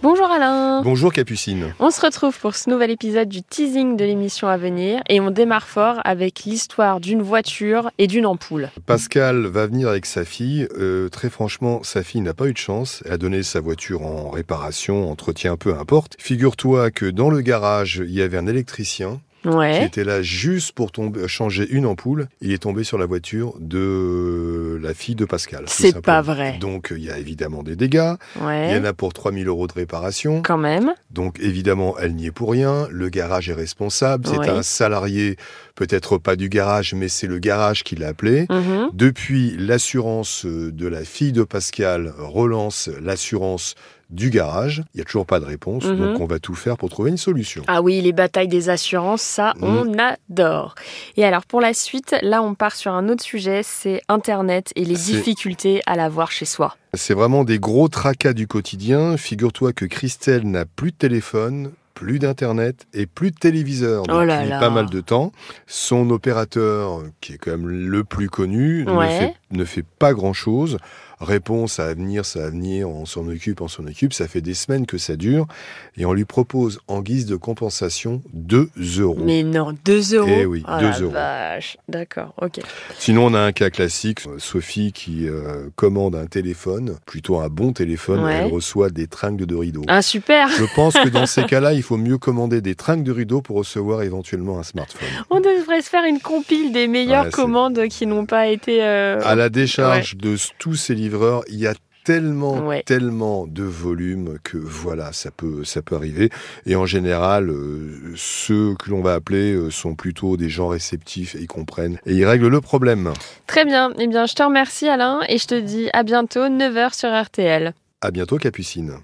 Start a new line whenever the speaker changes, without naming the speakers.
Bonjour Alain.
Bonjour Capucine.
On se retrouve pour ce nouvel épisode du teasing de l'émission à venir et on démarre fort avec l'histoire d'une voiture et d'une ampoule.
Pascal va venir avec sa fille. Euh, très franchement, sa fille n'a pas eu de chance. Elle a donné sa voiture en réparation, entretien, peu importe. Figure-toi que dans le garage, il y avait un électricien qui
Ouais.
était là juste pour tomber, changer une ampoule. Il est tombé sur la voiture de la fille de Pascal.
C'est pas vrai.
Donc il y a évidemment des dégâts. Il y en a pour 3000 euros de réparation.
Quand même.
Donc évidemment, elle n'y est pour rien. Le garage est responsable. C'est un salarié, peut-être pas du garage, mais c'est le garage qui l'a appelé.
Mhm.
Depuis, l'assurance euh, de la fille de Pascal relance l'assurance du garage. Il n'y a toujours pas de réponse,
Mhm.
donc on va tout faire pour trouver une solution.
Ah oui, les batailles des assurances, ça,
Mm.
on adore. Et alors, pour la suite, là, on part sur un autre sujet, c'est Internet et les difficultés à l'avoir chez soi.
C'est vraiment des gros tracas du quotidien. Figure-toi que Christelle n'a plus de téléphone, plus d'internet et plus de téléviseur
Oh là
depuis
là.
pas mal de temps. Son opérateur, qui est quand même le plus connu, ne,
Ouais.
fait, ne fait pas grand-chose. Réponse à venir, ça va venir, on s'en occupe, on s'en occupe. Ça fait des semaines que ça dure et on lui propose en guise de compensation 2 euros.
Mais non, 2 euros.
Eh oui,
Oh
2
la
euros.
vache. D'accord, ok.
Sinon, on a un cas classique, Sophie qui euh, commande un téléphone, plutôt un bon téléphone,
Ouais.
elle reçoit des tringles de rideau.
Ah, super.
Je pense que dans ces cas-là, il faut mieux commander des tringles de rideau pour recevoir éventuellement un smartphone.
On devrait se faire une compile des meilleures
Ouais, c'est-
commandes qui n'ont pas été. euh,
À la décharge de tous ces il y a tellement,
Ouais.
tellement de volume que voilà, ça peut, ça peut arriver. Et en général, euh, ceux que l'on va appeler euh, sont plutôt des gens réceptifs et ils comprennent et ils règlent le problème.
Très bien. Eh bien, je te remercie, Alain, et je te dis à bientôt, 9h sur RTL.
À bientôt, Capucine.